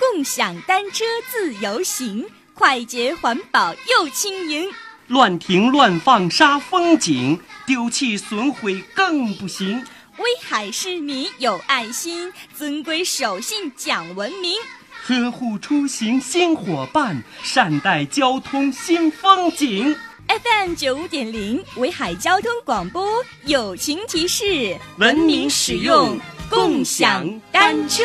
共享单车自由行快捷环保又轻盈。乱停乱放煞风景丢弃损毁更不行。威海市民有爱心遵规守信讲文明。呵护出行新伙伴善待交通新风景。Fm 九五点零威海交通广播友情提示。文明使用共享单车。